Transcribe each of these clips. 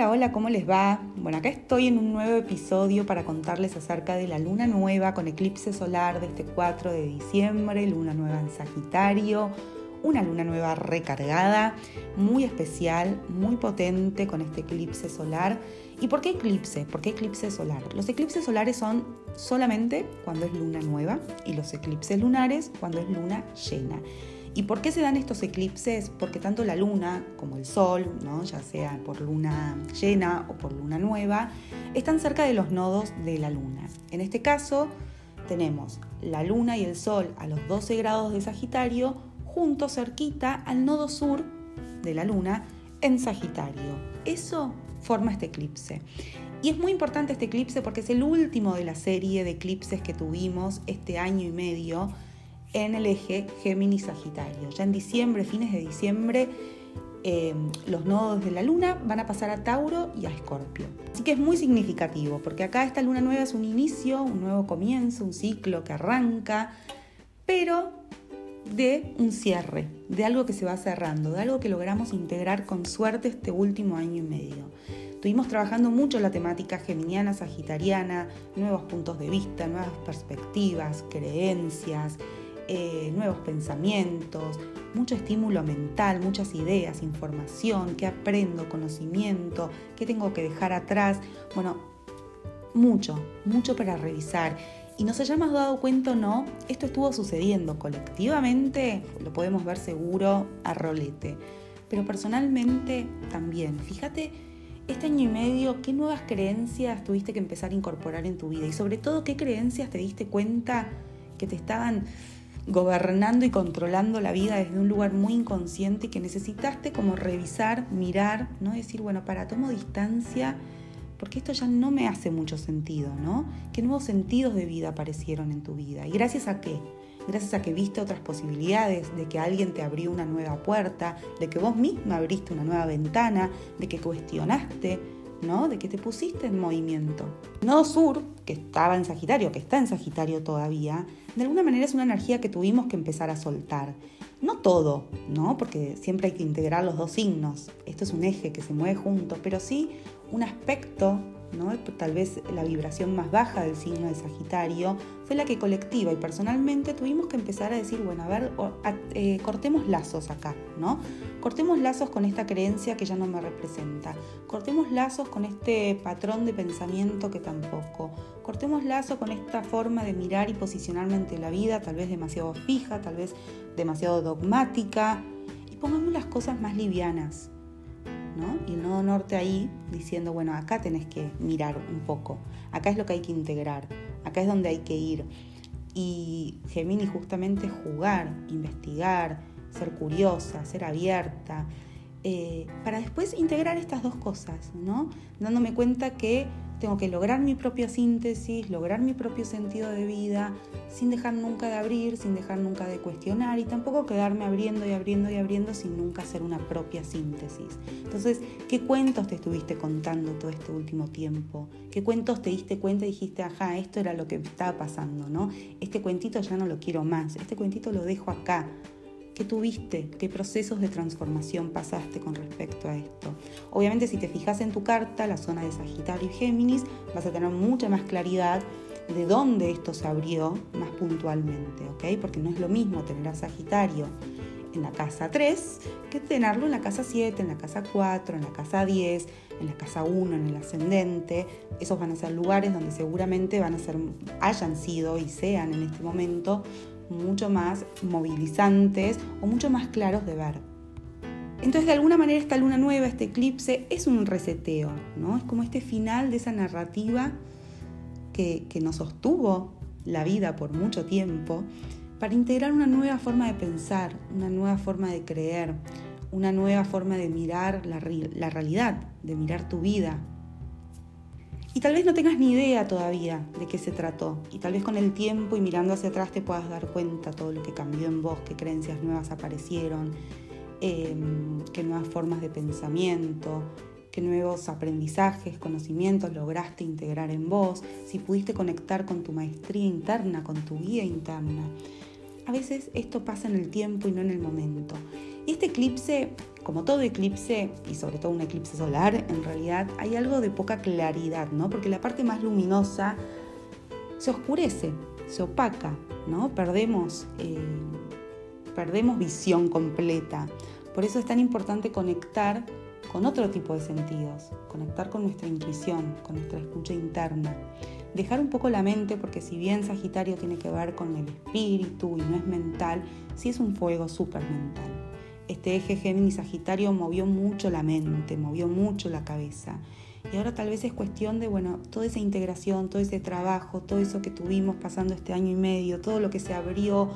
Hola, hola, ¿cómo les va? Bueno, acá estoy en un nuevo episodio para contarles acerca de la luna nueva con eclipse solar de este 4 de diciembre, luna nueva en Sagitario, una luna nueva recargada, muy especial, muy potente con este eclipse solar. ¿Y por qué eclipse? ¿Por qué eclipse solar? Los eclipses solares son solamente cuando es luna nueva y los eclipses lunares cuando es luna llena. ¿Y por qué se dan estos eclipses? Porque tanto la luna como el sol, ¿no? ya sea por luna llena o por luna nueva, están cerca de los nodos de la luna. En este caso, tenemos la luna y el sol a los 12 grados de Sagitario, juntos cerquita al nodo sur de la luna en Sagitario. Eso forma este eclipse. Y es muy importante este eclipse porque es el último de la serie de eclipses que tuvimos este año y medio en el eje Géminis-Sagitario. Ya en diciembre, fines de diciembre, eh, los nodos de la luna van a pasar a Tauro y a Escorpio. Así que es muy significativo, porque acá esta luna nueva es un inicio, un nuevo comienzo, un ciclo que arranca, pero de un cierre, de algo que se va cerrando, de algo que logramos integrar con suerte este último año y medio. Estuvimos trabajando mucho la temática geminiana, sagitariana, nuevos puntos de vista, nuevas perspectivas, creencias, eh, nuevos pensamientos, mucho estímulo mental, muchas ideas, información, qué aprendo, conocimiento, qué tengo que dejar atrás. Bueno, mucho, mucho para revisar. Y nos hayamos dado cuenta o no, esto estuvo sucediendo colectivamente, lo podemos ver seguro a rolete. Pero personalmente también, fíjate este año y medio, ¿qué nuevas creencias tuviste que empezar a incorporar en tu vida? Y sobre todo, ¿qué creencias te diste cuenta que te estaban gobernando y controlando la vida desde un lugar muy inconsciente que necesitaste como revisar, mirar, ¿no? Decir, bueno, para, tomo distancia, porque esto ya no me hace mucho sentido, ¿no? ¿Qué nuevos sentidos de vida aparecieron en tu vida? ¿Y gracias a qué? Gracias a que viste otras posibilidades, de que alguien te abrió una nueva puerta, de que vos misma abriste una nueva ventana, de que cuestionaste, ¿no? De que te pusiste en movimiento. Nodo Sur, que estaba en Sagitario, que está en Sagitario todavía, de alguna manera es una energía que tuvimos que empezar a soltar. No todo, ¿no? Porque siempre hay que integrar los dos signos. Esto es un eje que se mueve junto, pero sí un aspecto Tal vez la vibración más baja del signo de Sagitario fue la que colectiva. Y personalmente tuvimos que empezar a decir, bueno, a ver, eh, cortemos lazos acá, ¿no? Cortemos lazos con esta creencia que ya no me representa, cortemos lazos con este patrón de pensamiento que tampoco, cortemos lazos con esta forma de mirar y posicionarme ante la vida, tal vez demasiado fija, tal vez demasiado dogmática, y pongamos las cosas más livianas, y el nodo norte ahí diciendo, bueno, acá tenés que mirar un poco, acá es lo que hay que integrar, acá es donde hay que ir. Y Gemini justamente jugar, investigar, ser curiosa, ser abierta, eh, para después integrar estas dos cosas, ¿no? Dándome cuenta que tengo que lograr mi propia síntesis, lograr mi propio sentido de vida, sin dejar nunca de abrir, sin dejar nunca de cuestionar y tampoco quedarme abriendo y abriendo y abriendo sin nunca hacer una propia síntesis. Entonces, ¿qué cuentos te estuviste contando todo este último tiempo? ¿Qué cuentos te diste cuenta y dijiste, ajá, esto era lo que estaba pasando, ¿no? Este cuentito ya no lo quiero más, este cuentito lo dejo acá ¿Qué tuviste? ¿Qué procesos de transformación pasaste con respecto a esto? Obviamente si te fijas en tu carta, la zona de Sagitario y Géminis, vas a tener mucha más claridad de dónde esto se abrió más puntualmente, ¿ok? Porque no es lo mismo tener a Sagitario en la casa 3 que tenerlo en la casa 7, en la casa 4, en la casa 10, en la casa 1, en el ascendente. Esos van a ser lugares donde seguramente van a ser, hayan sido y sean en este momento mucho más movilizantes o mucho más claros de ver. Entonces, de alguna manera, esta luna nueva, este eclipse, es un reseteo, ¿no? Es como este final de esa narrativa que, nos sostuvo la vida por mucho tiempo para integrar una nueva forma de pensar, una nueva forma de creer, una nueva forma de mirar la realidad, de mirar tu vida, y tal vez no tengas ni idea todavía de qué se trató. Y tal vez con el tiempo y mirando hacia atrás te puedas dar cuenta todo lo que cambió en vos, qué creencias nuevas aparecieron, em, qué nuevas formas de pensamiento, qué nuevos aprendizajes, conocimientos lograste integrar en vos, si pudiste conectar con tu maestría interna, con tu guía interna. A veces esto pasa en el tiempo y no en el momento. Este eclipse como todo eclipse, y sobre todo un eclipse solar, en realidad hay algo de poca claridad, ¿no? Porque la parte más luminosa se oscurece, se opaca, ¿no? Perdemos, eh, perdemos visión completa. Por eso es tan importante conectar con otro tipo de sentidos, conectar con nuestra intuición, con nuestra escucha interna. Dejar un poco la mente, porque si bien Sagitario tiene que ver con el espíritu y no es mental, sí es un fuego súper mental. Este eje Géminis-Sagitario movió mucho la mente, movió mucho la cabeza. Y ahora tal vez es cuestión de, bueno, toda esa integración, todo ese trabajo, todo eso que tuvimos pasando este año y medio, todo lo que se abrió,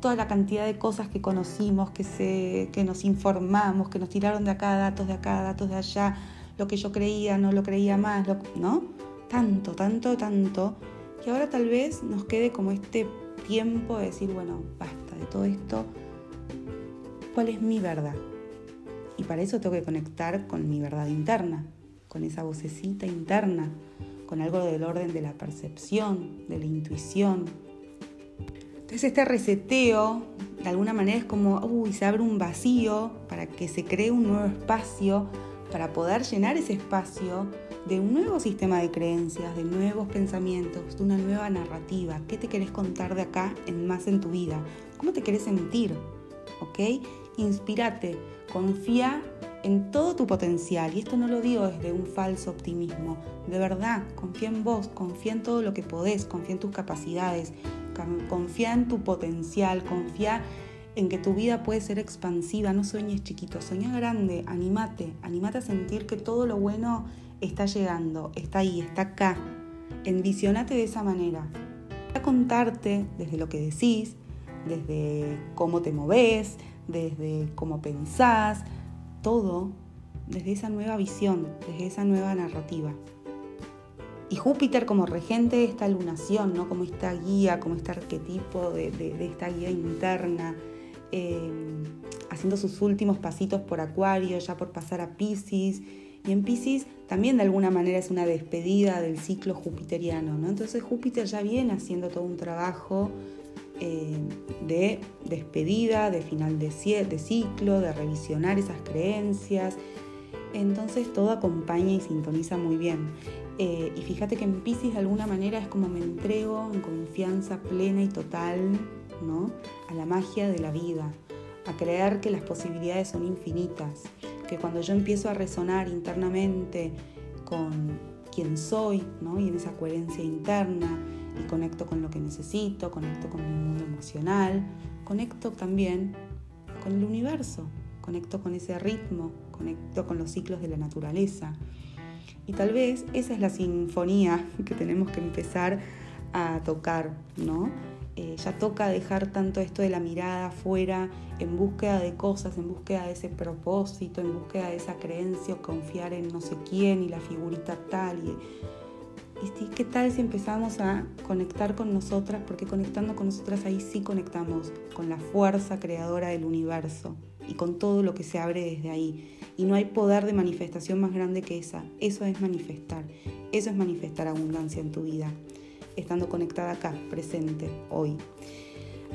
toda la cantidad de cosas que conocimos, que, se, que nos informamos, que nos tiraron de acá datos de acá, datos de allá, lo que yo creía, no lo creía más, ¿no? Tanto, tanto, tanto, que ahora tal vez nos quede como este tiempo de decir, bueno, basta de todo esto, ¿cuál es mi verdad? Y para eso tengo que conectar con mi verdad interna, con esa vocecita interna, con algo del orden de la percepción, de la intuición. Entonces este reseteo, de alguna manera es como, uy, se abre un vacío para que se cree un nuevo espacio, para poder llenar ese espacio de un nuevo sistema de creencias, de nuevos pensamientos, de una nueva narrativa. ¿Qué te querés contar de acá en más en tu vida? ¿Cómo te querés sentir? ¿Ok? Inspírate, confía en todo tu potencial. Y esto no lo digo desde un falso optimismo. De verdad, confía en vos, confía en todo lo que podés, confía en tus capacidades, confía en tu potencial, confía en que tu vida puede ser expansiva. No sueñes chiquito, sueña grande, animate, animate a sentir que todo lo bueno está llegando, está ahí, está acá. Envisionate de esa manera. A contarte desde lo que decís, desde cómo te moves, desde cómo pensás, todo desde esa nueva visión, desde esa nueva narrativa. Y Júpiter como regente de esta lunación, ¿no? como esta guía, como este arquetipo de, esta guía interna, eh, haciendo sus últimos pasitos por Acuario, ya por pasar a Pisces. Y en Pisces también de alguna manera es una despedida del ciclo jupiteriano. ¿no? Entonces Júpiter ya viene haciendo todo un trabajo eh, de despedida, de final de, ciclo, de revisionar esas creencias. Entonces todo acompaña y sintoniza muy bien. Eh, y fíjate que en Pisces de alguna manera es como me entrego en confianza plena y total ¿no? a la magia de la vida, a creer que las posibilidades son infinitas, que cuando yo empiezo a resonar internamente con quién soy ¿no? y en esa coherencia interna, y conecto con lo que necesito, conecto con mi mundo emocional, conecto también con el universo, conecto con ese ritmo, conecto con los ciclos de la naturaleza. Y tal vez esa es la sinfonía que tenemos que empezar a tocar, ¿no? Eh, ya toca dejar tanto esto de la mirada afuera en búsqueda de cosas, en búsqueda de ese propósito, en búsqueda de esa creencia confiar en no sé quién y la figurita tal. Y, ¿Y qué tal si empezamos a conectar con nosotras? Porque conectando con nosotras ahí sí conectamos con la fuerza creadora del universo y con todo lo que se abre desde ahí. Y no hay poder de manifestación más grande que esa. Eso es manifestar. Eso es manifestar abundancia en tu vida. Estando conectada acá, presente, hoy.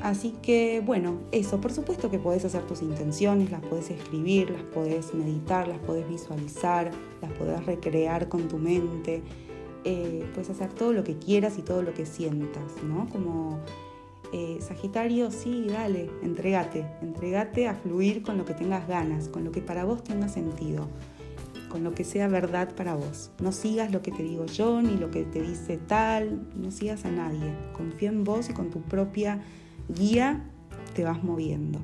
Así que bueno, eso, por supuesto que puedes hacer tus intenciones, las puedes escribir, las puedes meditar, las puedes visualizar, las puedes recrear con tu mente eh, puedes hacer todo lo que quieras y todo lo que sientas, ¿no? Como eh, Sagitario, sí, dale, entregate, entregate a fluir con lo que tengas ganas, con lo que para vos tenga sentido, con lo que sea verdad para vos. No sigas lo que te digo yo, ni lo que te dice tal, no sigas a nadie. Confía en vos y con tu propia guía te vas moviendo.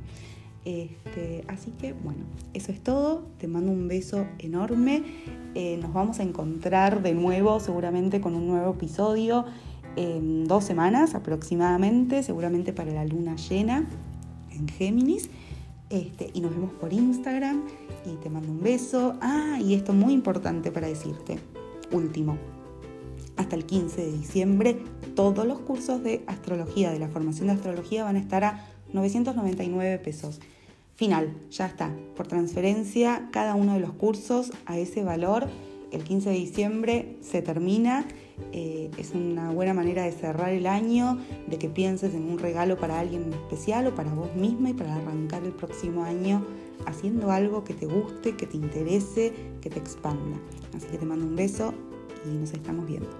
Este, así que bueno, eso es todo. Te mando un beso enorme. Eh, nos vamos a encontrar de nuevo seguramente con un nuevo episodio en dos semanas aproximadamente, seguramente para la luna llena en Géminis. Este, y nos vemos por Instagram y te mando un beso. Ah, y esto muy importante para decirte. Último. Hasta el 15 de diciembre todos los cursos de astrología, de la formación de astrología van a estar a 999 pesos. Final, ya está. Por transferencia, cada uno de los cursos a ese valor, el 15 de diciembre se termina Eh, es una buena manera de cerrar el año, de que pienses en un regalo para alguien especial o para vos misma y para arrancar el próximo año haciendo algo que te guste, que te interese, que te expanda. Así que te mando un beso y nos estamos viendo.